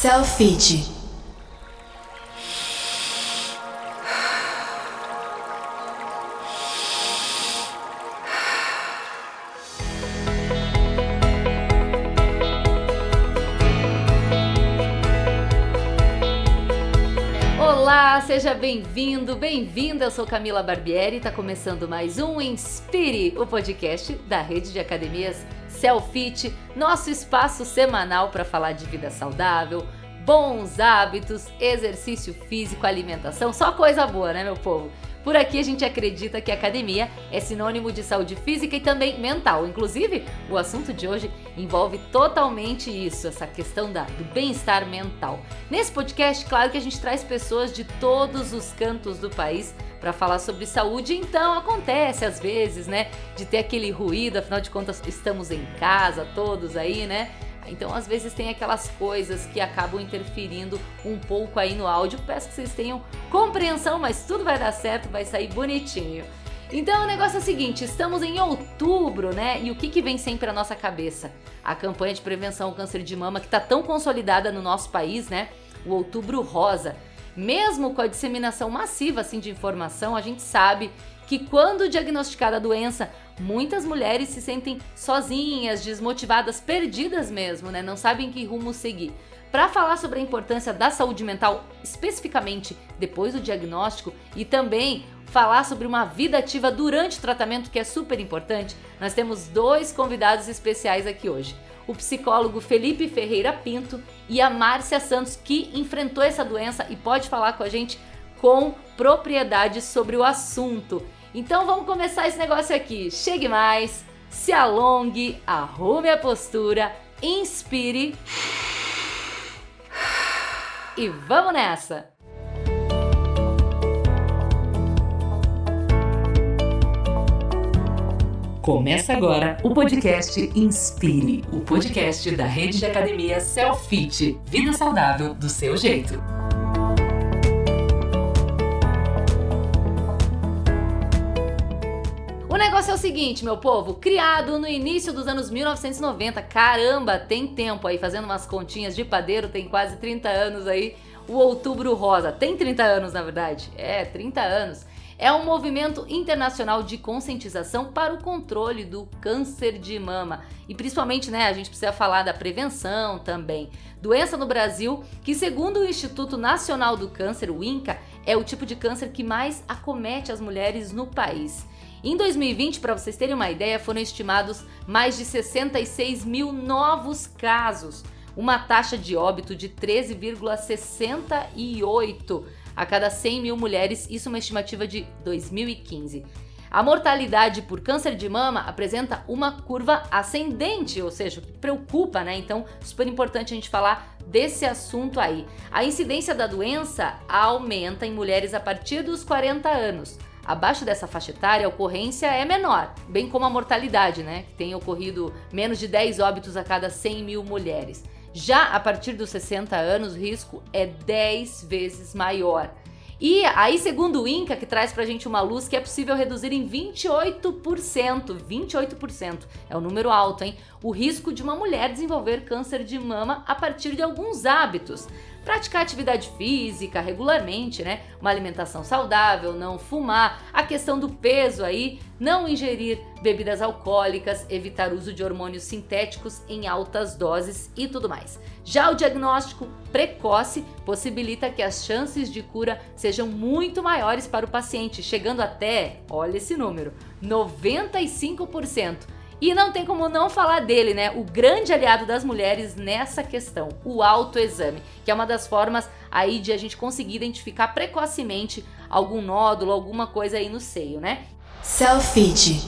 Selfie. Olá, seja bem-vindo, bem-vinda. Eu sou Camila Barbieri está começando mais um Inspire, o podcast da rede de academias Selfit, nosso espaço semanal para falar de vida saudável, bons hábitos, exercício físico, alimentação, só coisa boa, né, meu povo? Por aqui a gente acredita que academia é sinônimo de saúde física e também mental. Inclusive, o assunto de hoje envolve totalmente isso, essa questão da, do bem-estar mental. Nesse podcast, claro que a gente traz pessoas de todos os cantos do país para falar sobre saúde. Então acontece às vezes, né, de ter aquele ruído, afinal de contas estamos em casa todos aí, né? Então, às vezes, tem aquelas coisas que acabam interferindo um pouco aí no áudio. Peço que vocês tenham compreensão, mas tudo vai dar certo, vai sair bonitinho. Então, o negócio é o seguinte: estamos em outubro, né? E o que, que vem sempre à nossa cabeça? A campanha de prevenção ao câncer de mama, que está tão consolidada no nosso país, né? O Outubro Rosa. Mesmo com a disseminação massiva assim, de informação, a gente sabe que quando diagnosticada a doença, muitas mulheres se sentem sozinhas, desmotivadas, perdidas mesmo, né? Não sabem que rumo seguir. Para falar sobre a importância da saúde mental, especificamente depois do diagnóstico, e também falar sobre uma vida ativa durante o tratamento, que é super importante, nós temos dois convidados especiais aqui hoje. O psicólogo Felipe Ferreira Pinto e a Márcia Santos, que enfrentou essa doença e pode falar com a gente com propriedade sobre o assunto. Então vamos começar esse negócio aqui. Chegue mais, se alongue, arrume a postura, inspire e vamos nessa! Começa agora o podcast Inspire, o podcast da rede de academia Selfit, vida saudável do seu jeito. Negócio é o seguinte, meu povo, criado no início dos anos 1990, caramba, tem tempo aí, fazendo umas continhas de padeiro, tem quase 30 anos aí, o Outubro Rosa. Tem 30 anos, na verdade? É, 30 anos. É um movimento internacional de conscientização para o controle do câncer de mama. E principalmente, né, a gente precisa falar da prevenção também. Doença no Brasil, que segundo o Instituto Nacional do Câncer, o INCA, é o tipo de câncer que mais acomete as mulheres no país. Em 2020, para vocês terem uma ideia, foram estimados mais de 66 mil novos casos, uma taxa de óbito de 13,68 a cada 100 mil mulheres, isso é uma estimativa de 2015. A mortalidade por câncer de mama apresenta uma curva ascendente, ou seja, preocupa, né? Então, super importante a gente falar desse assunto aí. A incidência da doença aumenta em mulheres a partir dos 40 anos. Abaixo dessa faixa etária, a ocorrência é menor, bem como a mortalidade, né? Que tem ocorrido menos de 10 óbitos a cada 100 mil mulheres. Já a partir dos 60 anos, o risco é 10 vezes maior. E aí, segundo o INCA, que traz pra gente uma luz que é possível reduzir em 28%, 28% é um número alto, hein? O risco de uma mulher desenvolver câncer de mama a partir de alguns hábitos praticar atividade física regularmente, né? Uma alimentação saudável, não fumar, a questão do peso aí, não ingerir bebidas alcoólicas, evitar uso de hormônios sintéticos em altas doses e tudo mais. Já o diagnóstico precoce possibilita que as chances de cura sejam muito maiores para o paciente, chegando até, olha esse número, 95%. E não tem como não falar dele, né? O grande aliado das mulheres nessa questão, o autoexame, que é uma das formas aí de a gente conseguir identificar precocemente algum nódulo, alguma coisa aí no seio, né? Selfie.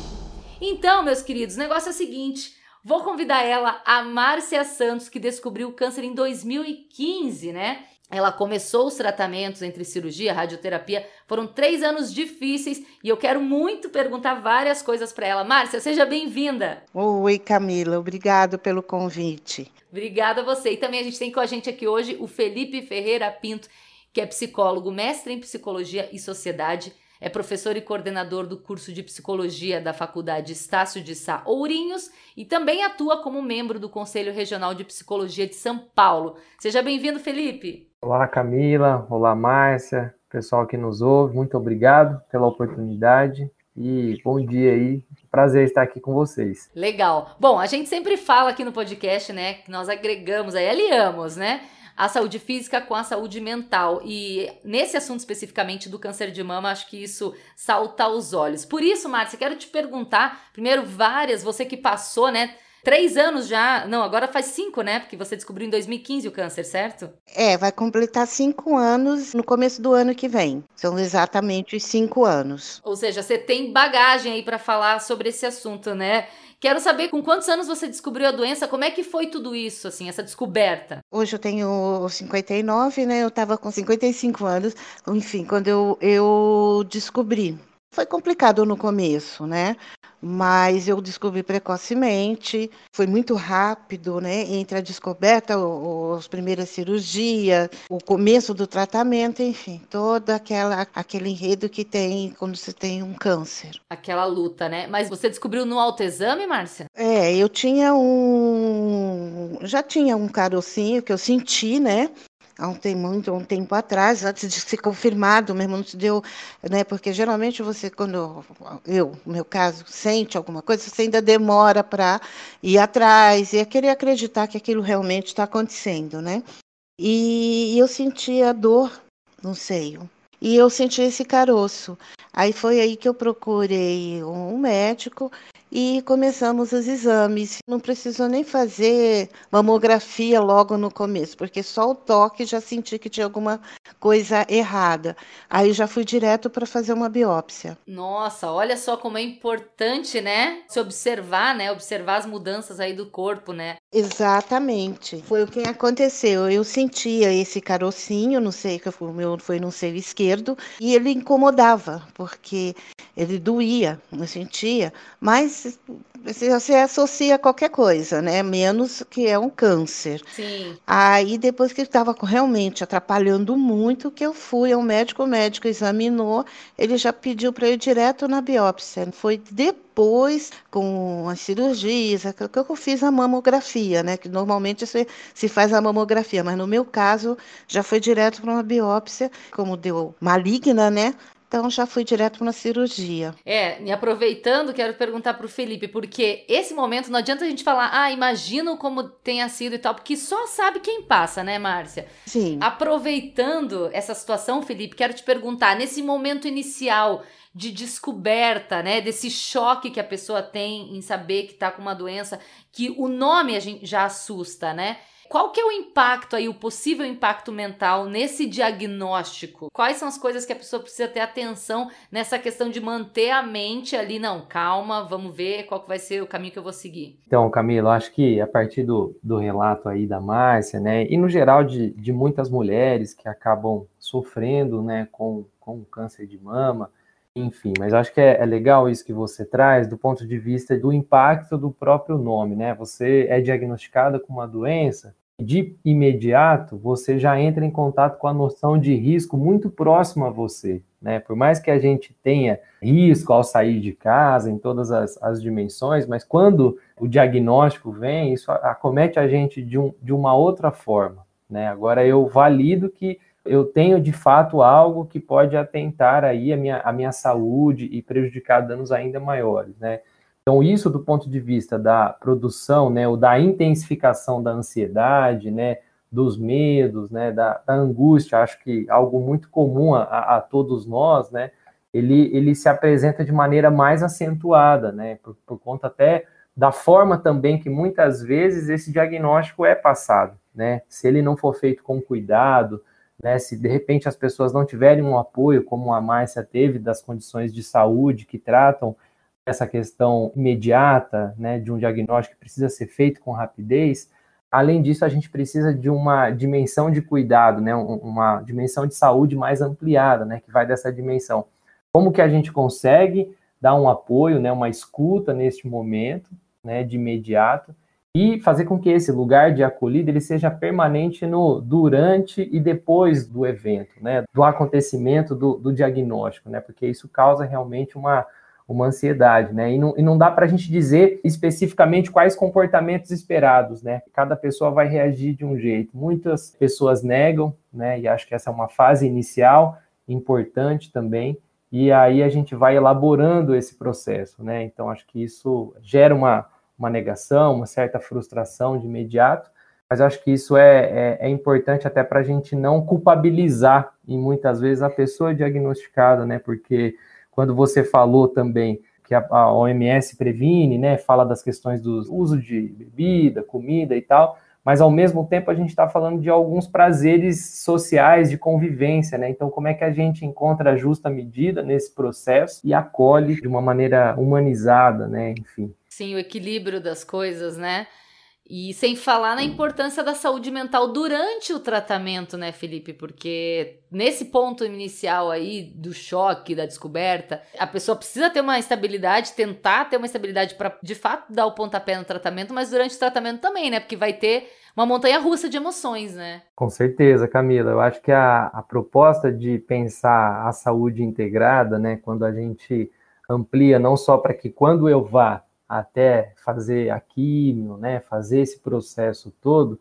Então, meus queridos, o negócio é o seguinte. Vou convidar ela, a Márcia Santos, que descobriu o câncer em 2015, né? Ela começou os tratamentos entre cirurgia, radioterapia. Foram três anos difíceis e eu quero muito perguntar várias coisas para ela. Márcia, seja bem-vinda. Oi, Camila. Obrigado pelo convite. Obrigada a você. E também a gente tem com a gente aqui hoje o Felipe Ferreira Pinto, que é psicólogo, mestre em psicologia e sociedade, é professor e coordenador do curso de psicologia da Faculdade Estácio de Sá Ourinhos e também atua como membro do Conselho Regional de Psicologia de São Paulo. Seja bem-vindo, Felipe. Olá, Camila. Olá, Márcia. Pessoal que nos ouve, muito obrigado pela oportunidade e bom dia aí. Prazer estar aqui com vocês. Legal. Bom, a gente sempre fala aqui no podcast, né, que nós agregamos aí, aliamos, né? a saúde física com a saúde mental. E nesse assunto especificamente do câncer de mama, acho que isso salta aos olhos. Por isso, Márcia, quero te perguntar, primeiro, várias, você que passou, né? Três anos já, não, agora faz cinco, né? Porque você descobriu em 2015 o câncer, certo? É, vai completar cinco anos no começo do ano que vem. São exatamente os cinco anos. Ou seja, você tem bagagem aí para falar sobre esse assunto, né? Quero saber com quantos anos você descobriu a doença, como é que foi tudo isso, assim, essa descoberta? Hoje eu tenho 59, né? Eu estava com 55 anos, enfim, quando eu, eu descobri. Foi complicado no começo, né? mas eu descobri precocemente, foi muito rápido, né? Entre a descoberta, as primeiras cirurgias, o começo do tratamento, enfim, todo aquela, aquele enredo que tem quando você tem um câncer. Aquela luta, né? Mas você descobriu no autoexame, Márcia? É, eu tinha um. Já tinha um carocinho que eu senti, né? Há um, tem muito um tempo atrás, antes de ser confirmado, mesmo não se deu, né? Porque geralmente você, quando eu, no meu caso, sente alguma coisa, você ainda demora para ir atrás e querer acreditar que aquilo realmente está acontecendo, né? E, e eu sentia dor no seio. E eu senti esse caroço. Aí foi aí que eu procurei um médico e começamos os exames. Não precisou nem fazer mamografia logo no começo, porque só o toque já senti que tinha alguma coisa errada. Aí já fui direto para fazer uma biópsia. Nossa, olha só como é importante, né? Se observar, né? Observar as mudanças aí do corpo, né? Exatamente. Foi o que aconteceu. Eu sentia esse carocinho, não sei, que o meu foi no seio esquerdo, e ele incomodava, porque ele doía, eu sentia, mas você associa qualquer coisa, né? Menos que é um câncer. Sim. Aí depois que estava realmente atrapalhando muito, que eu fui ao médico, o médico examinou, ele já pediu para ir direto na biópsia. Foi depois, com as cirurgias, que eu fiz a mamografia, né? Que normalmente se, se faz a mamografia, mas no meu caso já foi direto para uma biópsia, como deu maligna, né? Então já fui direto na cirurgia. É, e aproveitando, quero perguntar para o Felipe, porque esse momento não adianta a gente falar, ah, imagino como tenha sido e tal, porque só sabe quem passa, né, Márcia? Sim. Aproveitando essa situação, Felipe, quero te perguntar, nesse momento inicial de descoberta, né, desse choque que a pessoa tem em saber que está com uma doença, que o nome a gente já assusta, né? Qual que é o impacto aí, o possível impacto mental nesse diagnóstico? Quais são as coisas que a pessoa precisa ter atenção nessa questão de manter a mente ali? Não, calma, vamos ver qual que vai ser o caminho que eu vou seguir. Então, Camila, acho que a partir do, do relato aí da Márcia, né, e no geral de, de muitas mulheres que acabam sofrendo, né, com, com câncer de mama, enfim, mas acho que é, é, legal isso que você traz do ponto de vista do impacto do próprio nome, né? Você é diagnosticada com uma doença, de imediato você já entra em contato com a noção de risco muito próximo a você. Né? Por mais que a gente tenha risco ao sair de casa em todas as, as dimensões, mas quando o diagnóstico vem, isso acomete a gente de, um, de uma outra forma. Né? Agora eu valido que eu tenho de fato algo que pode atentar aí a minha, a minha saúde e prejudicar danos ainda maiores. Né? Então, isso do ponto de vista da produção, né, ou da intensificação da ansiedade, né, dos medos, né, da, da angústia, acho que algo muito comum a, a, todos nós, né, ele, ele se apresenta de maneira mais acentuada, né, por, por conta até da forma também que muitas vezes esse diagnóstico é passado, né, se ele não for feito com cuidado, né, se de repente as pessoas não tiverem um apoio, como a Márcia teve, das condições de saúde que tratam essa questão imediata, né, de um diagnóstico que precisa ser feito com rapidez, além disso, a gente precisa de uma dimensão de cuidado, né, uma dimensão de saúde mais ampliada, né, que vai dessa dimensão. Como que a gente consegue dar um apoio, né, uma escuta neste momento, né, de imediato, e fazer com que esse lugar de acolhida ele seja permanente no durante e depois do evento, né, do acontecimento do, do diagnóstico, né, porque isso causa realmente uma, uma ansiedade, né, e não, e não dá para a gente dizer especificamente quais comportamentos esperados, né, cada pessoa vai reagir de um jeito. Muitas pessoas negam, né, e acho que essa é uma fase inicial importante também, e aí a gente vai elaborando esse processo, né, então acho que isso gera uma uma negação, uma certa frustração de imediato, mas acho que isso é, é, é importante até para a gente não culpabilizar, e muitas vezes, a pessoa diagnosticada, né? Porque quando você falou também que a, a OMS previne, né? Fala das questões do uso de bebida, comida e tal, mas ao mesmo tempo a gente está falando de alguns prazeres sociais de convivência, né? Então, como é que a gente encontra a justa medida nesse processo e acolhe de uma maneira humanizada, né? Enfim. Sim, o equilíbrio das coisas, né? E sem falar na importância da saúde mental durante o tratamento, né, Felipe? Porque nesse ponto inicial aí do choque, da descoberta, a pessoa precisa ter uma estabilidade, tentar ter uma estabilidade para de fato dar o pontapé no tratamento, mas durante o tratamento também, né? Porque vai ter uma montanha russa de emoções, né? Com certeza, Camila. Eu acho que a, a proposta de pensar a saúde integrada, né, quando a gente amplia não só para que quando eu vá até fazer a químio, né, fazer esse processo todo,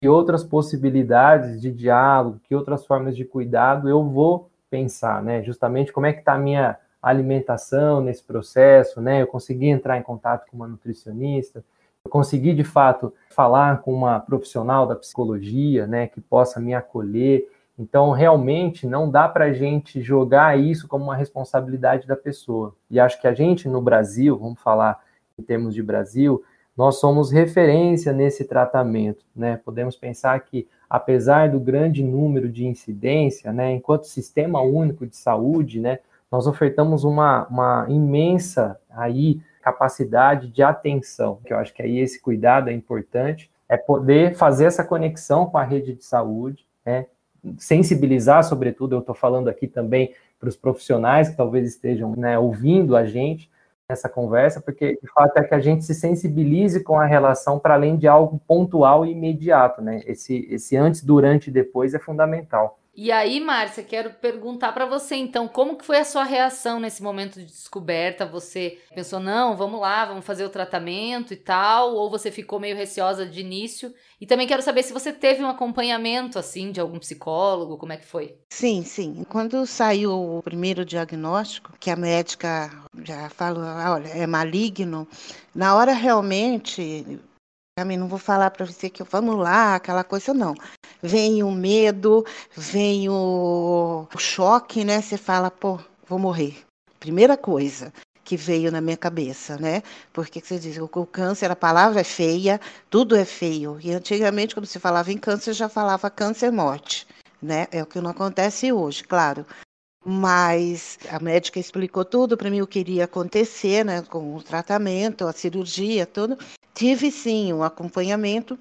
que outras possibilidades de diálogo, que outras formas de cuidado eu vou pensar, né, justamente como é que está a minha alimentação nesse processo, né, eu consegui entrar em contato com uma nutricionista, eu consegui de fato falar com uma profissional da psicologia, né, que possa me acolher, então, realmente, não dá para a gente jogar isso como uma responsabilidade da pessoa. E acho que a gente, no Brasil, vamos falar em termos de Brasil, nós somos referência nesse tratamento, né? Podemos pensar que, apesar do grande número de incidência, né, enquanto sistema único de saúde, né, nós ofertamos uma, uma imensa aí capacidade de atenção, que eu acho que aí esse cuidado é importante, é poder fazer essa conexão com a rede de saúde, né, sensibilizar, sobretudo, eu estou falando aqui também para os profissionais que talvez estejam né, ouvindo a gente, essa conversa, porque de fato é que a gente se sensibilize com a relação para além de algo pontual e imediato, né? Esse, esse antes, durante e depois é fundamental. E aí, Márcia, quero perguntar para você então, como que foi a sua reação nesse momento de descoberta? Você pensou, não, vamos lá, vamos fazer o tratamento e tal, ou você ficou meio receosa de início? E também quero saber se você teve um acompanhamento assim de algum psicólogo, como é que foi? Sim, sim. Quando saiu o primeiro diagnóstico, que a médica já falou, olha, é maligno, na hora realmente mim não vou falar para você que vamos lá, aquela coisa não. Vem o medo, vem o, o choque, né? Você fala, pô, vou morrer. Primeira coisa que veio na minha cabeça, né? Porque você diz, o, câncer, a palavra é feia, tudo é feio. E antigamente, quando se falava em câncer, já falava câncer-morte, né? É o que não acontece hoje, claro. Mas a médica explicou tudo para mim o que iria acontecer, né, com o tratamento, a cirurgia, tudo. Tive sim um acompanhamento,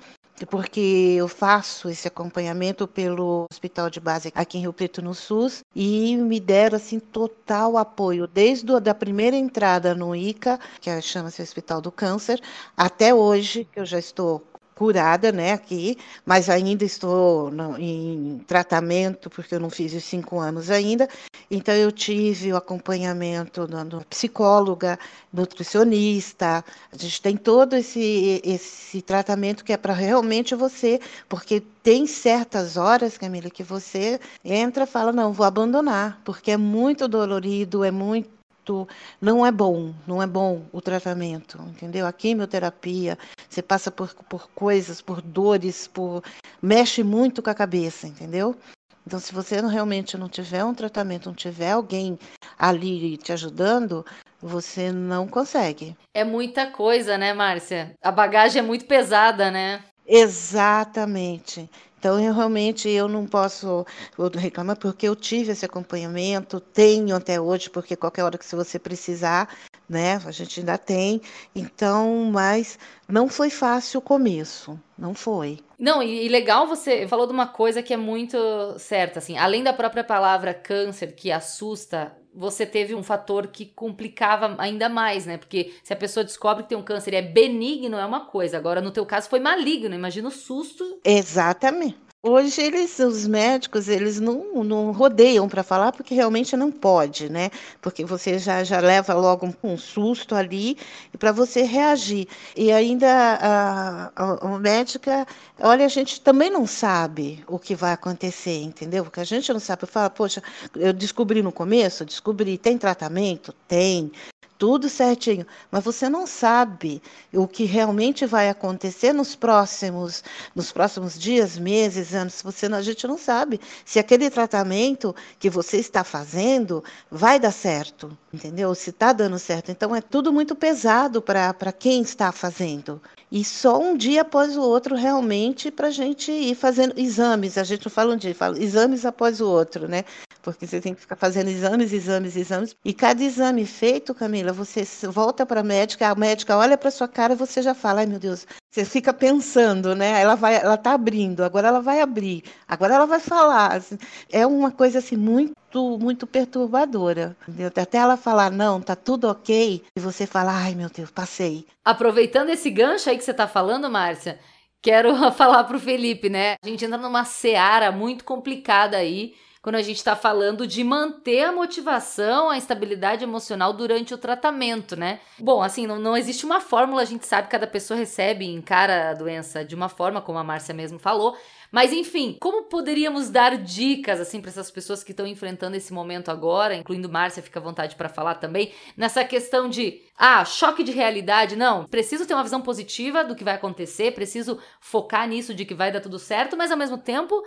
porque eu faço esse acompanhamento pelo Hospital de Base aqui em Rio Preto no SUS e me deram assim total apoio desde a primeira entrada no ICA, que chama-se Hospital do Câncer, até hoje que eu já estou curada, né, aqui, mas ainda estou no, em tratamento, porque eu não fiz os cinco anos ainda. Então, eu tive o acompanhamento da psicóloga, nutricionista, a gente tem todo esse, esse tratamento que é para realmente você, porque tem certas horas, Camila, que você entra e fala, não, vou abandonar, porque é muito dolorido, é muito não é bom, não é bom o tratamento, entendeu? A quimioterapia, você passa por, por coisas, por dores, por mexe muito com a cabeça, entendeu? Então, se você realmente não tiver um tratamento, não tiver alguém ali te ajudando, você não consegue. É muita coisa, né, Márcia? A bagagem é muito pesada, né? Exatamente. Então, eu realmente eu não posso reclamar porque eu tive esse acompanhamento, tenho até hoje, porque qualquer hora que você precisar, né? A gente ainda tem. Então, mas não foi fácil o começo, não foi. Não, e, e, legal você falou de uma coisa que é muito certa, assim, além da própria palavra câncer que assusta, você teve um fator que complicava ainda mais, né? Porque se a pessoa descobre que tem um câncer e é benigno, é uma coisa. Agora, no teu caso, foi maligno. Imagina o susto. Exatamente. Hoje eles, os médicos, eles não, não rodeiam para falar porque realmente não pode, né? Porque você já, já leva logo um, um susto ali para você reagir. E ainda a, a, a, médica, olha, a gente também não sabe o que vai acontecer, entendeu? Porque a gente não sabe. Fala, poxa, eu descobri no começo, descobri, tem tratamento? Tem tudo certinho, mas você não sabe o que realmente vai acontecer nos próximos, nos próximos dias, meses, anos. Você a gente não sabe se aquele tratamento que você está fazendo vai dar certo, entendeu? Se está dando certo. Então é tudo muito pesado para quem está fazendo. E só um dia após o outro, realmente, para a gente ir fazendo exames. A gente não fala um dia, fala exames após o outro, né? porque você tem que ficar fazendo exames, exames, exames. E cada exame feito, Camila, você volta para a médica, a médica olha para sua cara e você já fala, ai meu Deus, você fica pensando, né? Ela vai, ela tá abrindo, agora ela vai abrir, agora ela vai falar. Assim, é uma coisa assim muito, muito perturbadora. Entendeu? Até ela falar, não, tá tudo ok, e você fala, ai meu Deus, passei. Aproveitando esse gancho aí que você tá falando, Márcia, quero falar pro Felipe, né? A gente entra numa seara muito complicada aí quando a gente está falando de manter a motivação, a estabilidade emocional durante o tratamento, né? Bom, assim, não, não existe uma fórmula, a gente sabe que cada pessoa recebe e encara a doença de uma forma, como a Márcia mesmo falou. Mas enfim, como poderíamos dar dicas assim para essas pessoas que estão enfrentando esse momento agora, incluindo Márcia, fica à vontade para falar também, nessa questão de ah, choque de realidade, não, preciso ter uma visão positiva do que vai acontecer, preciso focar nisso de que vai dar tudo certo, mas ao mesmo tempo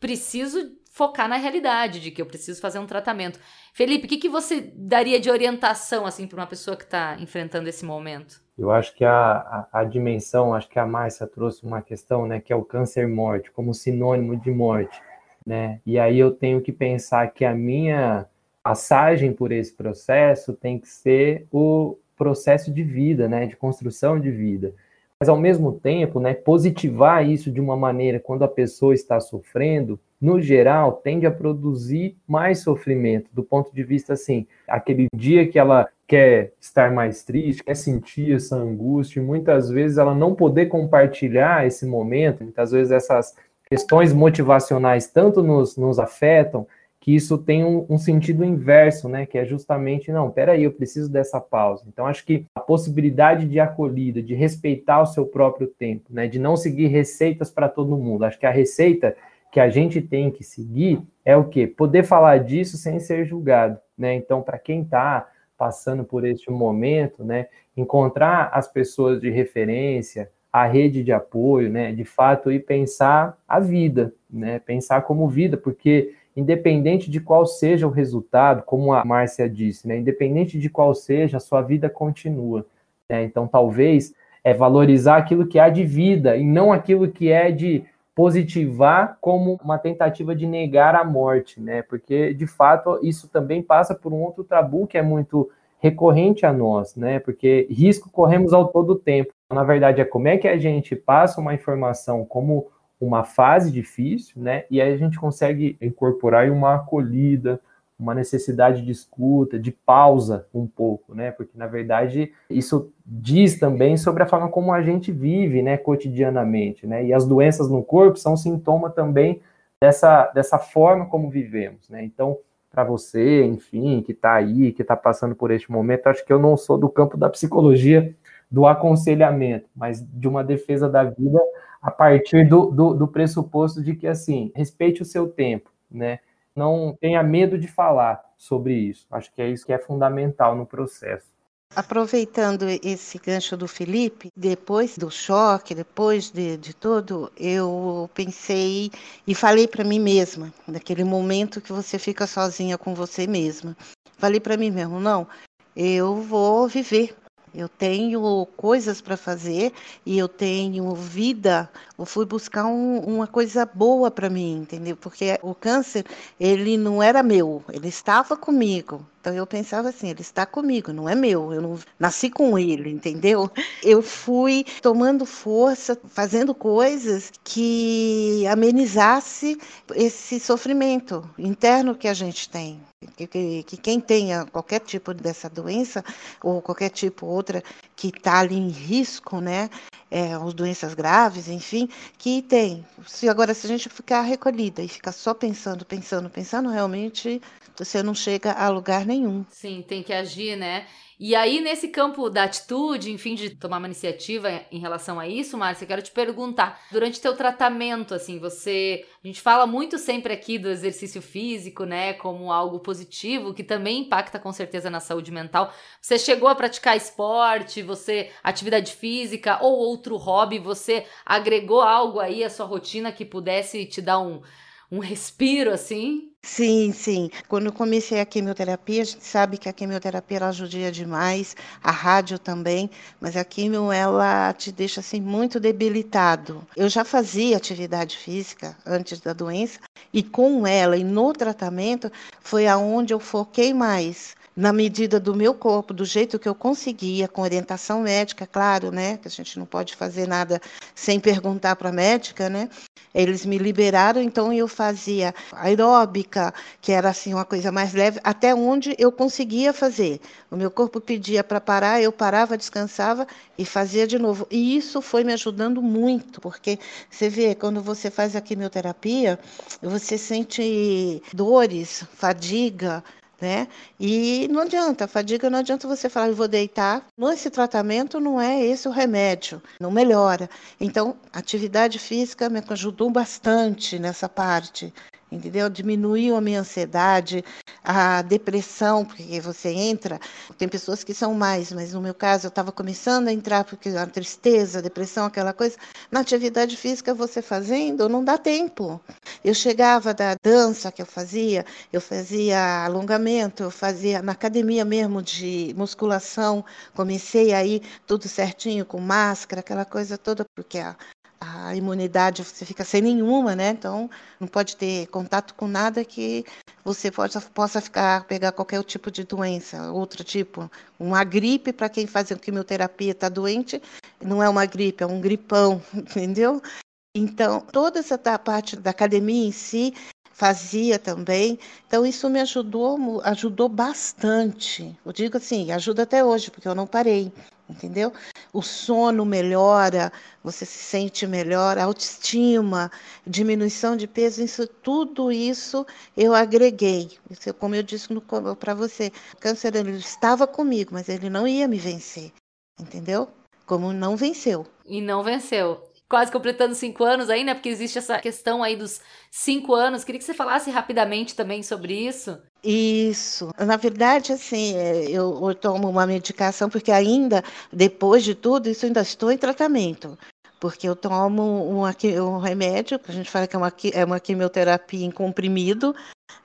preciso focar na realidade de que eu preciso fazer um tratamento. Felipe, o que, que você daria de orientação assim para uma pessoa que está enfrentando esse momento? Eu acho que a, a, a, dimensão, acho que a Márcia trouxe uma questão, né, que é o câncer-morte, como sinônimo de morte, né? E aí eu tenho que pensar que a minha passagem por esse processo tem que ser o processo de vida, né, de construção de vida mas ao mesmo tempo, né, positivar isso de uma maneira quando a pessoa está sofrendo, no geral, tende a produzir mais sofrimento, do ponto de vista assim, aquele dia que ela quer estar mais triste, quer sentir essa angústia, e muitas vezes ela não poder compartilhar esse momento, muitas vezes essas questões motivacionais tanto nos, nos afetam, que isso tem um, um, sentido inverso, né? Que é justamente, não, peraí, eu preciso dessa pausa. Então, acho que a possibilidade de acolhida, de respeitar o seu próprio tempo, né? De não seguir receitas para todo mundo. Acho que a receita que a gente tem que seguir é o quê? Poder falar disso sem ser julgado, né? Então, para quem está passando por este momento, né? Encontrar as pessoas de referência, a rede de apoio, né? De fato, e pensar a vida, né? Pensar como vida, porque independente de qual seja o resultado, como a Márcia disse, né, independente de qual seja, a sua vida continua. Né? Então, talvez é valorizar aquilo que há de vida e não aquilo que é de positivar como uma tentativa de negar a morte, né? Porque de fato isso também passa por um outro tabu que é muito recorrente a nós, né? Porque risco corremos ao todo tempo. Na verdade, é como é que a gente passa uma informação como uma fase difícil, né? E aí a gente consegue incorporar uma acolhida, uma necessidade de escuta, de pausa um pouco, né? Porque na verdade isso diz também sobre a forma como a gente vive, né, cotidianamente, né? E as doenças no corpo são sintoma também dessa dessa forma como vivemos, né? Então, para você, enfim, que está aí, que está passando por este momento, acho que eu não sou do campo da psicologia do aconselhamento, mas de uma defesa da vida a partir do, do, do pressuposto de que, assim, respeite o seu tempo, né? Não tenha medo de falar sobre isso. Acho que é isso que é fundamental no processo. Aproveitando esse gancho do Felipe, depois do choque, depois de, de tudo, eu pensei e falei para mim mesma, naquele momento que você fica sozinha com você mesma. Falei para mim mesmo, não, eu vou viver, eu tenho coisas para fazer e eu tenho vida. Eu fui buscar um, uma coisa boa para mim, entendeu? Porque o câncer, ele não era meu, ele estava comigo. Então eu pensava assim, ele está comigo, não é meu, eu não nasci com ele, entendeu? Eu fui tomando força, fazendo coisas que amenizasse esse sofrimento interno que a gente tem. Que, que, que quem tenha qualquer tipo dessa doença ou qualquer tipo outra que está ali em risco, né, é, as doenças graves, enfim, que tem. Se agora se a gente ficar recolhida e ficar só pensando, pensando, pensando, realmente você não chega a lugar nenhum. Sim, tem que agir, né? E aí, nesse campo da atitude, enfim, de tomar uma iniciativa em relação a isso, Márcia, quero te perguntar, durante teu tratamento, assim, você. A gente fala muito sempre aqui do exercício físico, né, como algo positivo, que também impacta com certeza na saúde mental. Você chegou a praticar esporte, você, atividade física ou outro hobby, você agregou algo aí à sua rotina que pudesse te dar um um respiro assim? Sim, sim. Quando eu comecei a quimioterapia, a gente sabe que a quimioterapia ela demais, a rádio também, mas a quimio ela te deixa assim muito debilitado. Eu já fazia atividade física antes da doença e com ela e no tratamento foi aonde eu foquei mais na medida do meu corpo, do jeito que eu conseguia, com orientação médica, claro, né? Que a gente não pode fazer nada sem perguntar para a médica, né? Eles me liberaram, então eu fazia aeróbica, que era assim uma coisa mais leve, até onde eu conseguia fazer. O meu corpo pedia para parar, eu parava, descansava e fazia de novo. E isso foi me ajudando muito, porque você vê, quando você faz a quimioterapia, você sente dores, fadiga, né? E não adianta, fadiga não adianta você falar, eu vou deitar. Nesse tratamento não é esse o remédio, não melhora. Então, atividade física me ajudou bastante nessa parte entendeu? Diminuiu a minha ansiedade, a depressão, porque você entra, tem pessoas que são mais, mas no meu caso eu estava começando a entrar porque a tristeza, a depressão, aquela coisa. Na atividade física você fazendo, não dá tempo. Eu chegava da dança que eu fazia, eu fazia alongamento, eu fazia na academia mesmo de musculação, comecei aí tudo certinho com máscara, aquela coisa toda, porque a a imunidade você fica sem nenhuma, né? Então não pode ter contato com nada que você possa, possa ficar pegar qualquer tipo de doença, outro tipo. Uma gripe para quem faz quimioterapia está doente, não é uma gripe, é um gripão, entendeu? Então toda essa parte da academia em si fazia também. Então isso me ajudou, ajudou bastante. Eu digo assim, ajuda até hoje, porque eu não parei entendeu? O sono melhora, você se sente melhor, autoestima, diminuição de peso, isso tudo isso eu agreguei. Isso, como eu disse para você, o câncer ele estava comigo, mas ele não ia me vencer, entendeu? Como não venceu. E não venceu quase completando cinco anos aí, né? Porque existe essa questão aí dos cinco anos. Queria que você falasse rapidamente também sobre isso. Isso. Na verdade, assim, é, eu, eu tomo uma medicação porque ainda, depois de tudo, isso ainda estou em tratamento porque eu tomo um, um, remédio, que a gente fala que é uma, é uma quimioterapia em comprimido,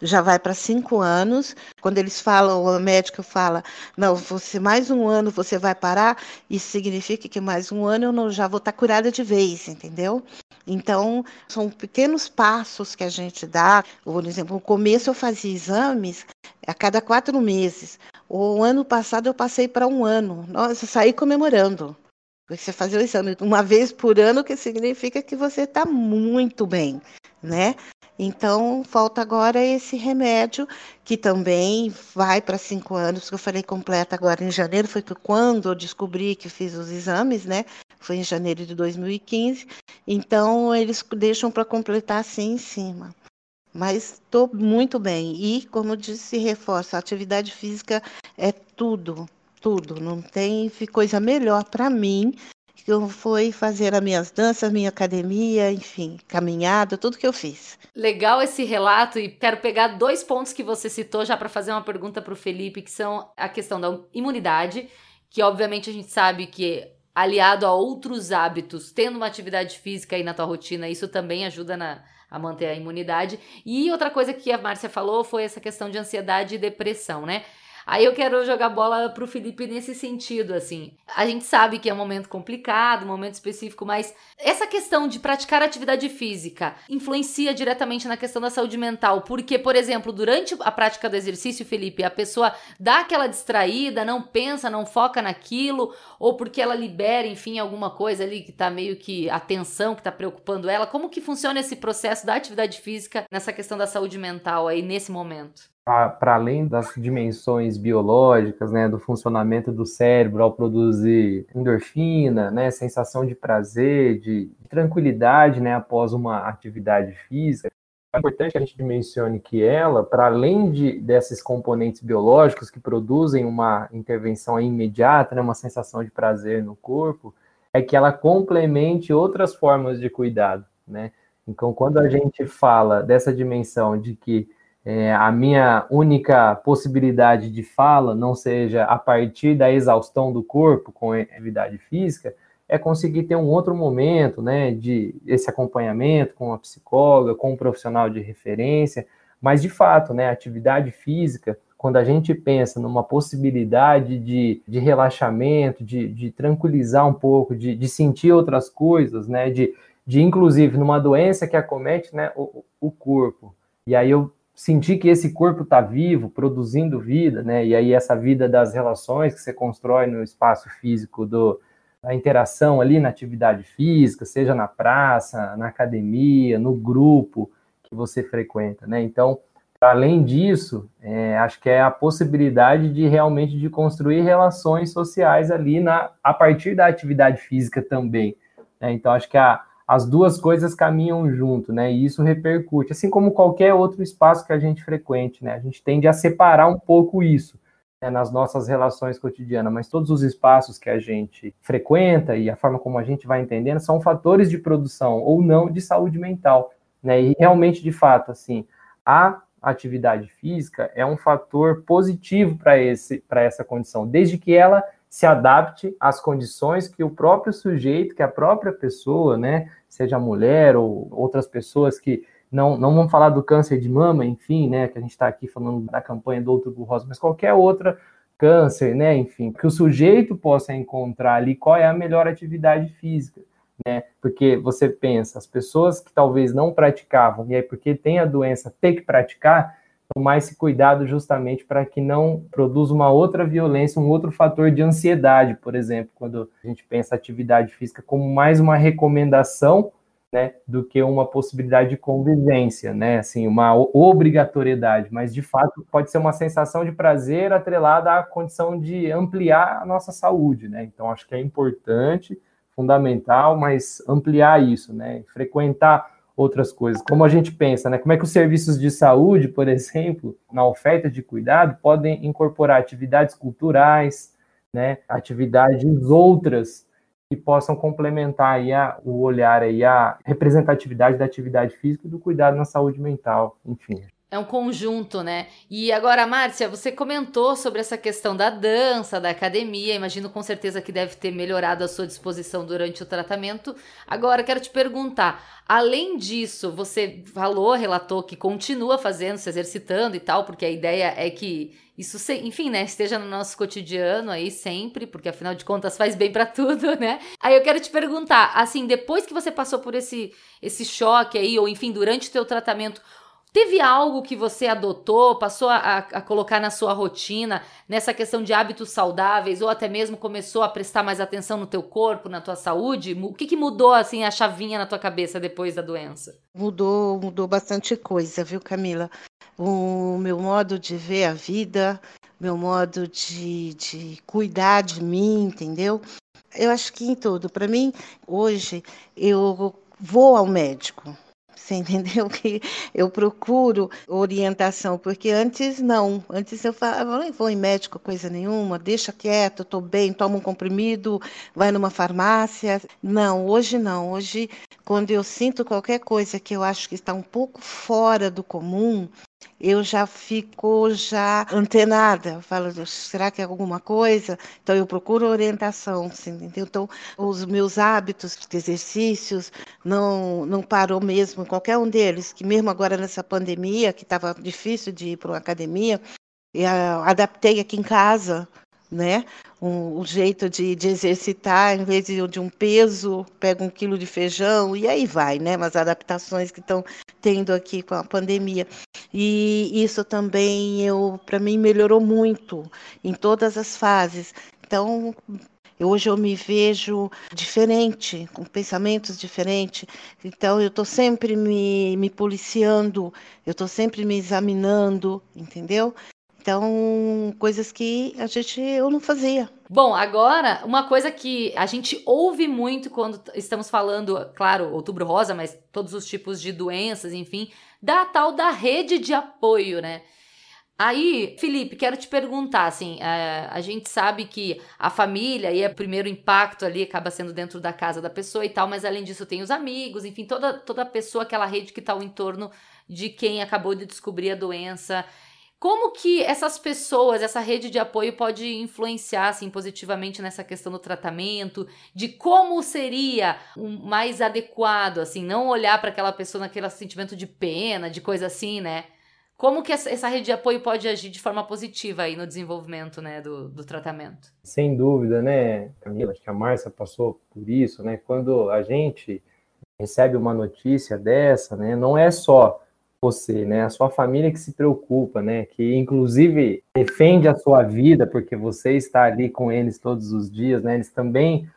já vai para cinco anos. Quando eles falam, o médico fala, não, você mais um ano você vai parar, isso significa que mais um ano eu não, já vou estar tá curada de vez, entendeu? Então, são pequenos passos que a gente dá. Por exemplo, no começo eu fazia exames a cada quatro meses. O ano passado eu passei para um ano. Nossa, saí comemorando. Você fazer o exame uma vez por ano, que significa que você está muito bem, né? Então, falta agora esse remédio, que também vai para cinco anos, que eu falei completa agora em janeiro, foi quando eu descobri que fiz os exames, né? Foi em janeiro de 2015. Então, eles deixam para completar assim em cima. Mas estou muito bem. E, como disse, reforço, a atividade física é tudo tudo. Não tem coisa melhor para mim que eu foi fazer as minhas danças, minha academia, enfim, caminhada, tudo que eu fiz. Legal esse relato e quero pegar dois pontos que você citou já para fazer uma pergunta para o Felipe, que são a questão da imunidade, que obviamente a gente sabe que aliado a outros hábitos, tendo uma atividade física aí na tua rotina, isso também ajuda na, a manter a imunidade. E outra coisa que a Márcia falou foi essa questão de ansiedade e depressão, né? Aí eu quero jogar bola pro Felipe nesse sentido, assim. A gente sabe que é um momento complicado, um momento específico, mas essa questão de praticar atividade física influencia diretamente na questão da saúde mental, porque, por exemplo, durante a prática do exercício, Felipe, a pessoa dá aquela distraída, não pensa, não foca naquilo, ou porque ela libera, enfim, alguma coisa ali que tá meio que atenção, que tá preocupando ela. Como que funciona esse processo da atividade física nessa questão da saúde mental aí nesse momento? Para além das dimensões biológicas, né, do funcionamento do cérebro ao produzir endorfina, né, sensação de prazer, de tranquilidade, né, após uma atividade física, é importante que a gente mencione que ela, para além de, desses componentes biológicos que produzem uma intervenção imediata, né, uma sensação de prazer no corpo, é que ela complemente outras formas de cuidado, né? Então, quando a gente fala dessa dimensão de que é, a minha única possibilidade de fala não seja a partir da exaustão do corpo com atividade física, é conseguir ter um outro momento, né, de esse acompanhamento com a psicóloga, com um profissional de referência, mas de fato, né, atividade física, quando a gente pensa numa possibilidade de, de relaxamento, de, de tranquilizar um pouco, de, de sentir outras coisas, né, de, de inclusive numa doença que acomete, né, o, o corpo, e aí eu sentir que esse corpo está vivo, produzindo vida, né? E aí essa vida das relações que você constrói no espaço físico do da interação ali na atividade física, seja na praça, na academia, no grupo que você frequenta, né? Então, além disso, é, acho que é a possibilidade de realmente de construir relações sociais ali na a partir da atividade física também. Né? Então, acho que a as duas coisas caminham junto, né? E isso repercute, assim como qualquer outro espaço que a gente frequente, né? A gente tende a separar um pouco isso né, nas nossas relações cotidianas, mas todos os espaços que a gente frequenta e a forma como a gente vai entendendo são fatores de produção ou não de saúde mental, né? E realmente, de fato, assim, a atividade física é um fator positivo para esse para essa condição, desde que ela se adapte às condições que o próprio sujeito, que a própria pessoa, né, seja mulher ou outras pessoas que não, não vamos falar do câncer de mama, enfim, né, que a gente está aqui falando da campanha do Outubro Rosa, mas qualquer outra câncer, né, enfim, que o sujeito possa encontrar ali qual é a melhor atividade física, né, porque você pensa, as pessoas que talvez não praticavam, e aí porque tem a doença, tem que praticar, tomar esse cuidado justamente para que não produza uma outra violência, um outro fator de ansiedade, por exemplo, quando a gente pensa atividade física como mais uma recomendação, né, do que uma possibilidade de convivência, né, assim, uma obrigatoriedade, mas de fato pode ser uma sensação de prazer atrelada à condição de ampliar a nossa saúde, né, então acho que é importante, fundamental, mas ampliar isso, né, frequentar outras coisas. Como a gente pensa, né? Como é que os serviços de saúde, por exemplo, na oferta de cuidado, podem incorporar atividades culturais, né? Atividades outras que possam complementar aí a, o olhar aí a representatividade da atividade física e do cuidado na saúde mental, enfim. É um conjunto, né? E agora, Márcia, você comentou sobre essa questão da dança, da academia. Imagino com certeza que deve ter melhorado a sua disposição durante o tratamento. Agora, quero te perguntar: além disso, você falou, relatou que continua fazendo, se exercitando e tal, porque a ideia é que isso, enfim, né, esteja no nosso cotidiano aí sempre, porque afinal de contas faz bem para tudo, né? Aí eu quero te perguntar, assim, depois que você passou por esse esse choque aí, ou enfim, durante o teu tratamento, Teve algo que você adotou, passou a, a, colocar na sua rotina, nessa questão de hábitos saudáveis, ou até mesmo começou a prestar mais atenção no teu corpo, na tua saúde? O que, que mudou, assim, a chavinha na tua cabeça depois da doença? Mudou, mudou bastante coisa, viu, Camila? O meu modo de ver a vida, meu modo de, de cuidar de mim, entendeu? Eu acho que em tudo. Para mim, hoje, eu vou ao médico você entendeu? Que eu procuro orientação, porque antes não. Antes eu falava, não vou em médico, coisa nenhuma, deixa quieto, estou bem, toma um comprimido, vai numa farmácia. Não, hoje não. Hoje, quando eu sinto qualquer coisa que eu acho que está um pouco fora do comum, eu já fico já antenada, falo, será que é alguma coisa? Então eu procuro orientação, entendeu? Então os meus hábitos exercícios não não parou mesmo, qualquer um deles, que mesmo agora nessa pandemia, que estava difícil de ir para uma academia, adaptei aqui em casa, né? Um, um jeito de, de, exercitar, em vez de, de, um peso, pega um quilo de feijão e aí vai, né? Umas adaptações que estão tendo aqui com a pandemia. E isso também eu para mim melhorou muito em todas as fases. Então, hoje eu me vejo diferente, com pensamentos diferentes. Então, eu estou sempre me, me policiando, eu estou sempre me examinando, entendeu? Então, coisas que a gente eu não fazia. Bom, agora, uma coisa que a gente ouve muito quando estamos falando, claro, outubro rosa, mas todos os tipos de doenças, enfim, da tal da rede de apoio, né? Aí, Felipe, quero te perguntar, assim, a, é, a gente sabe que a família e o primeiro impacto ali acaba sendo dentro da casa da pessoa e tal, mas além disso tem os amigos, enfim, toda, toda pessoa, aquela rede que está ao entorno de quem acabou de descobrir a doença. Como que essas pessoas, essa rede de apoio pode influenciar assim, positivamente nessa questão do tratamento, de como seria um mais adequado, assim, não olhar para aquela pessoa naquele sentimento de pena, de coisa assim, né? Como que essa rede de apoio pode agir de forma positiva aí no desenvolvimento né, do, do tratamento? Sem dúvida, né, Camila? Acho que a Márcia passou por isso, né? Quando a gente recebe uma notícia dessa, né, não é só você, né? A sua família que se preocupa, né? Que inclusive defende a sua vida porque você está ali com eles todos os dias, né? Eles também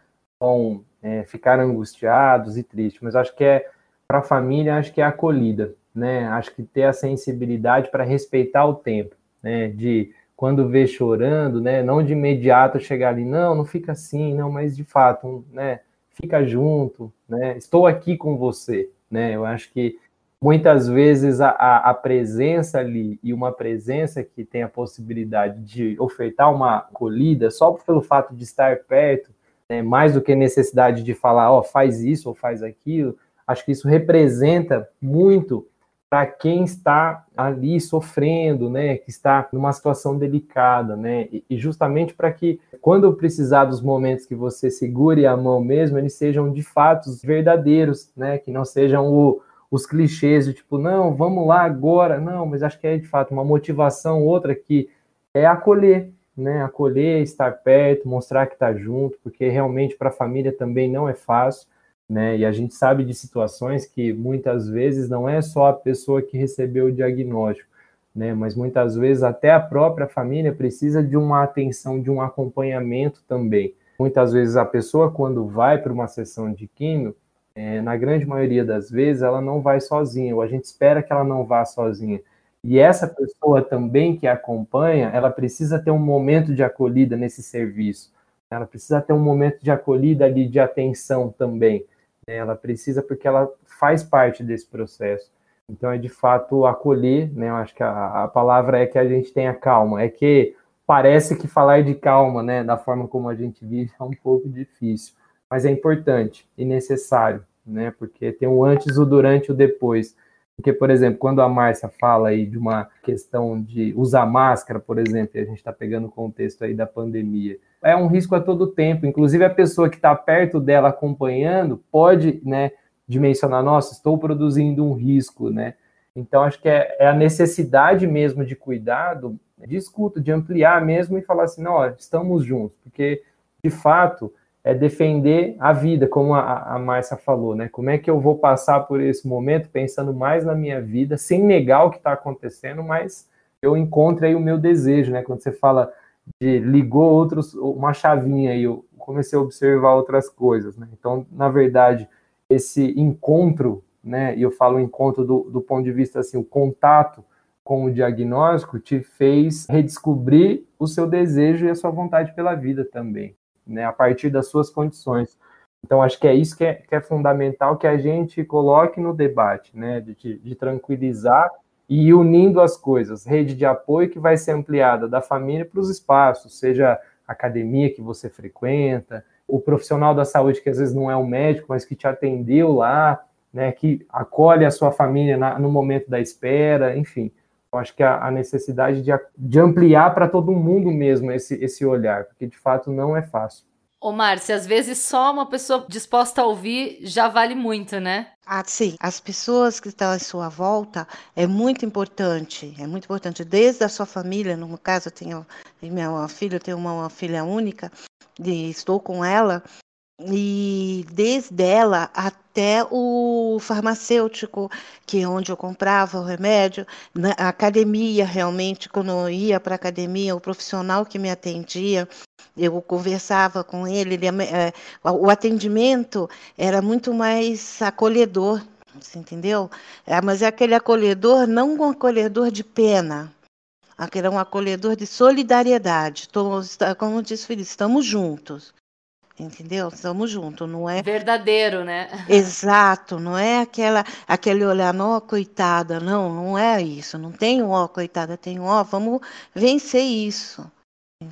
vão é, ficar angustiados e tristes, mas acho que é para a família, acho que é acolhida, né? Acho que ter a sensibilidade para respeitar o tempo, né? De quando vê chorando, né? Não de imediato chegar ali, não, não fica assim, não, mas de fato, né? Fica junto, né? Estou aqui com você, né? Eu acho que muitas vezes a, a, presença ali e uma presença que tem a possibilidade de ofertar uma acolhida só pelo fato de estar perto, né, mais do que necessidade de falar, ó, oh, faz isso ou faz aquilo, acho que isso representa muito para quem está ali sofrendo, né, que está numa situação delicada, né, e justamente para que quando precisar dos momentos que você segure a mão mesmo, eles sejam de fato verdadeiros, né, que não sejam o, os clichês de tipo, não, vamos lá agora, não, mas acho que é de fato uma motivação, outra que é acolher, né? Acolher, estar perto, mostrar que está junto, porque realmente para a família também não é fácil, né? E a gente sabe de situações que muitas vezes não é só a pessoa que recebeu o diagnóstico, né? Mas muitas vezes até a própria família precisa de uma atenção, de um acompanhamento também. Muitas vezes a pessoa, quando vai para uma sessão de químio, é, na grande maioria das vezes, ela não vai sozinha, ou a gente espera que ela não vá sozinha. E essa pessoa também que acompanha, ela precisa ter um momento de acolhida nesse serviço. Ela precisa ter um momento de acolhida ali, de atenção também. Né? Ela precisa, porque ela faz parte desse processo. Então, é de fato acolher, né? Eu acho que a, a palavra é que a gente tenha calma. É que parece que falar de calma, né, da forma como a gente vive, é um pouco difícil mas é importante e necessário, né? Porque tem o antes, o durante e o depois. Porque, por exemplo, quando a Márcia fala aí de uma questão de usar máscara, por exemplo, e a gente está pegando o contexto aí da pandemia, é um risco a todo tempo. Inclusive, a pessoa que está perto dela acompanhando pode, né, dimensionar, nossa, estou produzindo um risco, né? Então, acho que é, é a necessidade mesmo de cuidado, de escuta, de ampliar mesmo e falar assim, não, estamos juntos, porque, de fato, é defender a vida, como a, a Márcia falou, né? Como é que eu vou passar por esse momento pensando mais na minha vida, sem negar o que está acontecendo, mas eu encontro aí o meu desejo, né? Quando você fala de ligou outros, uma chavinha e eu comecei a observar outras coisas, né? Então, na verdade, esse encontro, né? E eu falo encontro do, do ponto de vista assim, o contato com o diagnóstico te fez redescobrir o seu desejo e a sua vontade pela vida também né, a partir das suas condições. Então, acho que é isso que é, que é fundamental que a gente coloque no debate, né, de, de tranquilizar e ir unindo as coisas. Rede de apoio que vai ser ampliada da família para os espaços, seja academia que você frequenta, o profissional da saúde que às vezes não é um médico, mas que te atendeu lá, né, que acolhe a sua família na, no momento da espera, enfim. Eu acho que a, a necessidade de, de ampliar para todo mundo mesmo esse, esse olhar, porque de fato não é fácil. Ô, Márcia, às vezes só uma pessoa disposta a ouvir já vale muito, né? Ah, sim. As pessoas que estão à sua volta é muito importante. É muito importante. Desde a sua família, no caso, eu tenho minha filha, eu tenho uma, uma filha única, e estou com ela. E desde ela até o farmacêutico, que é onde eu comprava o remédio, na academia, realmente, quando eu ia para a academia, o profissional que me atendia, eu conversava com ele, ele é, o atendimento era muito mais acolhedor, você entendeu? É, mas é aquele acolhedor, não um acolhedor de pena, aquele é um acolhedor de solidariedade. Como disse o Felipe, estamos juntos. Entendeu? Estamos juntos, não é verdadeiro, né? Exato, não é aquela aquele olhar, não, coitada, não, não é isso. Não tem ó, coitada, tem ó, vamos vencer isso.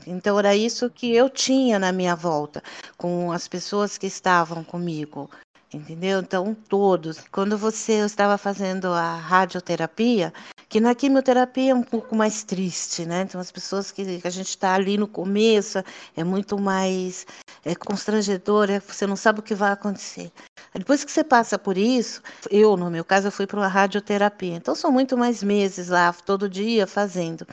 Então era isso que eu tinha na minha volta, com as pessoas que estavam comigo, entendeu? Então todos. Quando você estava fazendo a radioterapia, que na quimioterapia é um pouco mais triste, né? Então as pessoas que, que a gente está ali no começo é muito mais é constrangedor, é, você não sabe o que vai acontecer. Depois que você passa por isso, eu, no meu caso, eu fui para uma radioterapia. Então, são muito mais meses lá, todo dia fazendo.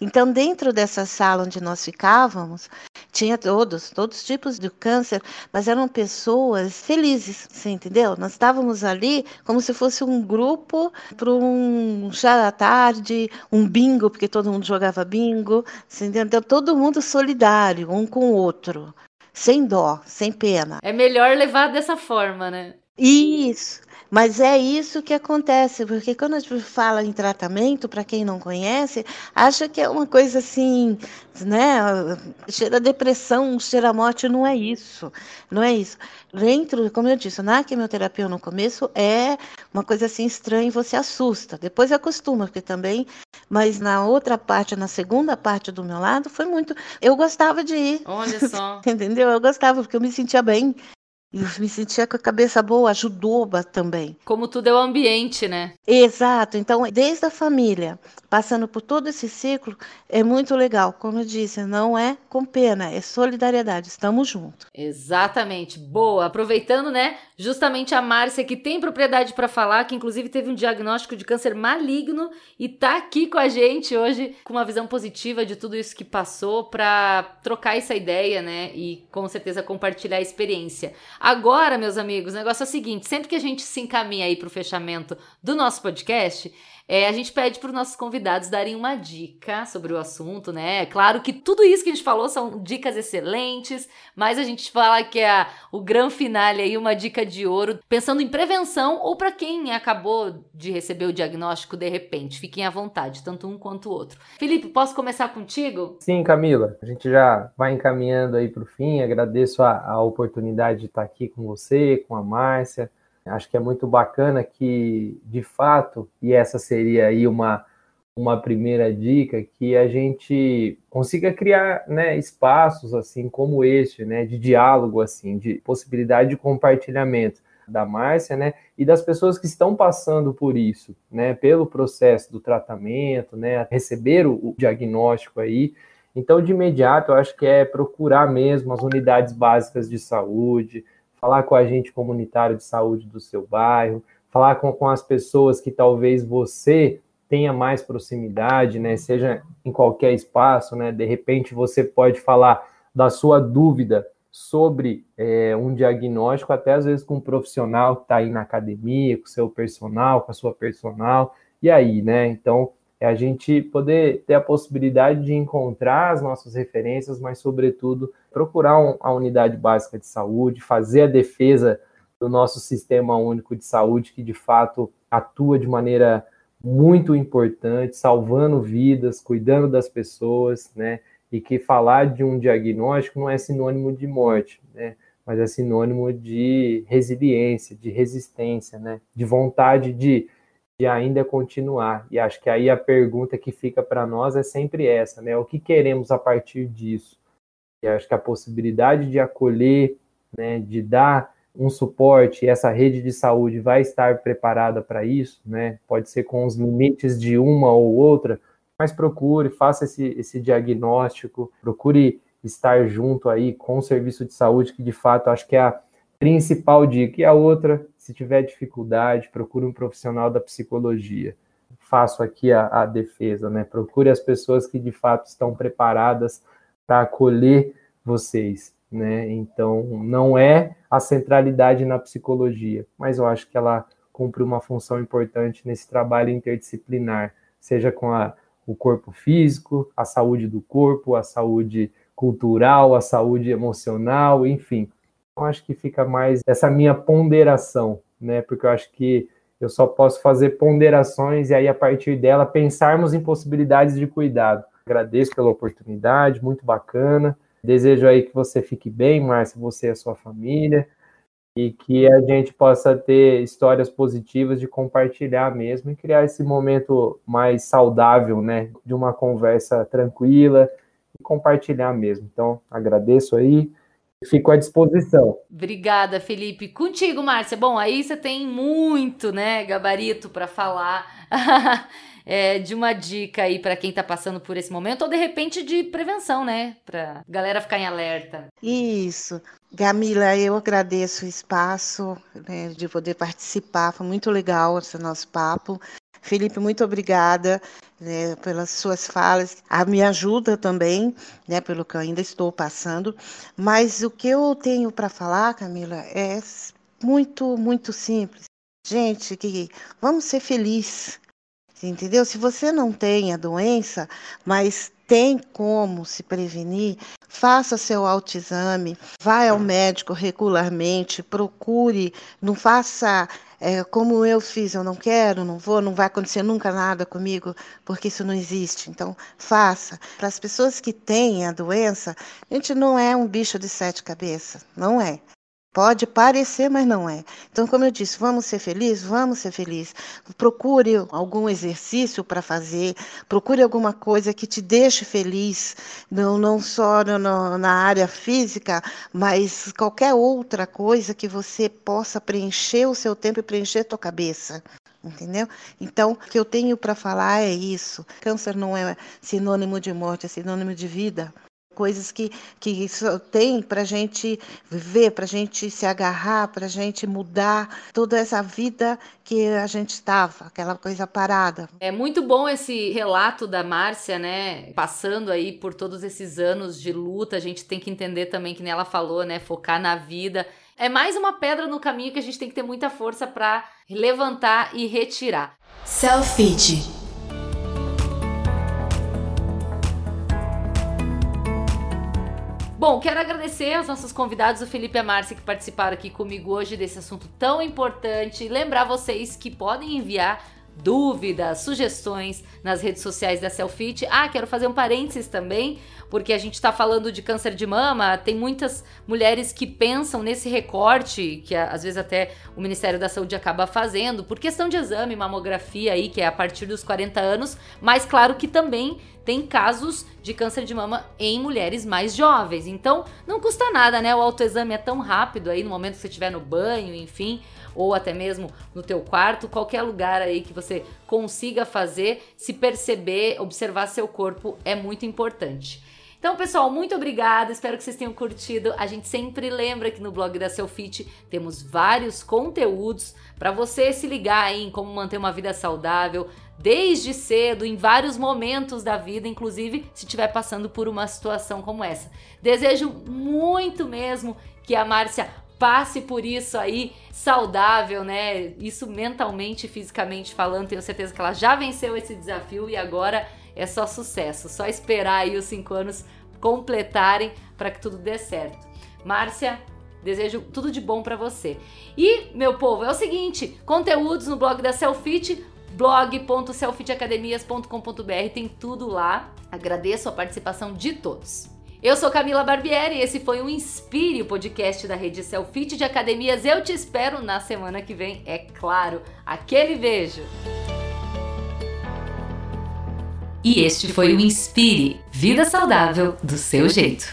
Então, dentro dessa sala onde nós ficávamos, tinha todos, todos os tipos de câncer, mas eram pessoas felizes, você entendeu? Nós estávamos ali como se fosse um grupo para um chá da tarde, um bingo, porque todo mundo jogava bingo, você entendeu? Todo mundo solidário, um com o outro sem dó, sem pena. É melhor levar dessa forma, né? Isso. Mas é isso que acontece, porque quando a gente fala em tratamento, para quem não conhece, acha que é uma coisa assim, né? Cheira depressão, cheira morte, não é isso. Não é isso. Dentro, como eu disse, na quimioterapia no começo é uma coisa assim estranha e você assusta. Depois acostuma, porque também, mas na outra parte, na segunda parte do meu lado, foi muito. Eu gostava de ir. Olha só. Entendeu? Eu gostava, porque eu me sentia bem. E eu me sentia com a cabeça boa, ajudou também. Como tudo é o ambiente, né? Exato. Então, desde a família, passando por todo esse ciclo, é muito legal. Como eu disse, não é com pena, é solidariedade. Estamos juntos. Exatamente. Boa. Aproveitando, né? Justamente a Márcia, que tem propriedade para falar, que inclusive teve um diagnóstico de câncer maligno e tá aqui com a gente hoje com uma visão positiva de tudo isso que passou para trocar essa ideia, né? E com certeza compartilhar a experiência. Agora, meus amigos, o negócio é o seguinte: sempre que a gente se encaminha aí para o fechamento do nosso podcast, é, a gente pede para os nossos convidados darem uma dica sobre o assunto, né? Claro que tudo isso que a gente falou são dicas excelentes, mas a gente fala que é o grande finale aí, uma dica de ouro, pensando em prevenção ou para quem acabou de receber o diagnóstico de repente. Fiquem à vontade, tanto um quanto o outro. Felipe, posso começar contigo? Sim, Camila. A gente já vai encaminhando aí para o fim. Agradeço a, a oportunidade de estar aqui com você, com a Márcia. Acho que é muito bacana que, de fato, e essa seria aí uma, uma primeira dica, que a gente consiga criar né, espaços assim como este, né, de diálogo, assim, de possibilidade de compartilhamento da Márcia, né, e das pessoas que estão passando por isso, né, pelo processo do tratamento, né, receber o, diagnóstico aí. Então, de imediato, eu acho que é procurar mesmo as unidades básicas de saúde, falar com o agente comunitário de saúde do seu bairro, falar com, com as pessoas que talvez você tenha mais proximidade, né? Seja em qualquer espaço, né? De repente você pode falar da sua dúvida sobre é, um diagnóstico, até às vezes com um profissional que está aí na academia, com seu personal, com a sua personal, e aí, né? Então, é a gente poder ter a possibilidade de encontrar as nossas referências, mas, sobretudo, procurar um, a unidade básica de saúde, fazer a defesa do nosso sistema único de saúde, que de fato atua de maneira muito importante, salvando vidas, cuidando das pessoas, né? E que falar de um diagnóstico não é sinônimo de morte, né? Mas é sinônimo de resiliência, de resistência, né? De vontade de de ainda continuar. E acho que aí a pergunta que fica para nós é sempre essa, né? O que queremos a partir disso? E acho que a possibilidade de acolher, né, de dar um suporte, essa rede de saúde vai estar preparada para isso, né? Pode ser com os limites de uma ou outra, mas procure, faça esse, esse diagnóstico, procure estar junto aí com o serviço de saúde, que de fato acho que é a principal dica. E a outra, se tiver dificuldade, procure um profissional da psicologia. Faço aqui a, a defesa, né? Procure as pessoas que de fato estão preparadas para acolher vocês, né? Então, não é a centralidade na psicologia, mas eu acho que ela cumpre uma função importante nesse trabalho interdisciplinar, seja com a, o corpo físico, a saúde do corpo, a saúde cultural, a saúde emocional, enfim. Eu acho que fica mais essa minha ponderação, né? Porque eu acho que eu só posso fazer ponderações e aí a partir dela pensarmos em possibilidades de cuidado. Agradeço pela oportunidade, muito bacana. Desejo aí que você fique bem, Márcia, você e a sua família e que a gente possa ter histórias positivas de compartilhar mesmo e criar esse momento mais saudável, né, de uma conversa tranquila e compartilhar mesmo. Então, agradeço aí. Fico à disposição. Obrigada, Felipe. Contigo, Márcia. Bom, aí você tem muito, né, gabarito para falar. é, de uma dica aí para quem tá passando por esse momento, ou de repente de prevenção, né? Pra galera ficar em alerta. Isso. Gamila, eu agradeço o espaço né, de poder participar, foi muito legal esse nosso papo. Felipe, muito obrigada né, pelas suas falas. A me ajuda também, né, pelo que eu ainda estou passando. Mas o que eu tenho para falar, Camila, é muito, muito simples. Gente, que vamos ser felizes. Entendeu? Se você não tem a doença, mas tem como se prevenir, faça seu autoexame, vá ao médico regularmente, procure, não faça é, como eu fiz, eu não quero, não vou, não vai acontecer nunca nada comigo, porque isso não existe. Então, faça. Para as pessoas que têm a doença, a gente não é um bicho de sete cabeças, não é. Pode parecer, mas não é. Então, como eu disse, vamos ser felizes? Vamos ser felizes. Procure algum exercício para fazer, procure alguma coisa que te deixe feliz, não, não só no, na área física, mas qualquer outra coisa que você possa preencher o seu tempo e preencher a tua cabeça entendeu? Então, o que eu tenho para falar é isso. Câncer não é sinônimo de morte, é sinônimo de vida coisas que, que tem para a gente viver, para a gente se agarrar, para a gente mudar toda essa vida que a gente estava, aquela coisa parada. É muito bom esse relato da Márcia, né? Passando aí por todos esses anos de luta, a gente tem que entender também que ela falou, né? Focar na vida. É mais uma pedra no caminho que a gente tem que ter muita força para levantar e retirar. Selfie. Bom, quero agradecer aos nossos convidados, o Felipe e a Márcia, que participaram aqui comigo hoje desse assunto tão importante. Lembrar vocês que podem enviar dúvidas, sugestões nas redes sociais da Selfit. Ah, quero fazer um parênteses também, porque a gente está falando de câncer de mama. Tem muitas mulheres que pensam nesse recorte, que às vezes até o Ministério da Saúde acaba fazendo, por questão de exame, mamografia aí, que é a partir dos 40 anos, mas claro que também tem casos de câncer de mama em mulheres mais jovens. Então, não custa nada, né? O autoexame é tão rápido aí no momento que você estiver no banho, enfim, ou até mesmo no teu quarto, qualquer lugar aí que você consiga fazer, se perceber, observar seu corpo é muito importante. Então, pessoal, muito obrigada. Espero que vocês tenham curtido. A gente sempre lembra que no blog da Selfit temos vários conteúdos para você se ligar em como manter uma vida saudável desde cedo, em vários momentos da vida, inclusive se estiver passando por uma situação como essa. Desejo muito mesmo que a Márcia passe por isso aí saudável, né? Isso mentalmente fisicamente falando. Tenho certeza que ela já venceu esse desafio e agora é só sucesso. Só esperar aí os cinco anos completarem para que tudo dê certo. Márcia, desejo tudo de bom para você. E, meu povo, é o seguinte: conteúdos no blog da Selfit, blog.selfitacademias.com.br, tem tudo lá. Agradeço a participação de todos. Eu sou Camila Barbieri e esse foi o Inspire, o podcast da rede Selfit de Academias. Eu te espero na semana que vem, é claro. Aquele beijo! E este foi o Inspire Vida Saudável do seu jeito.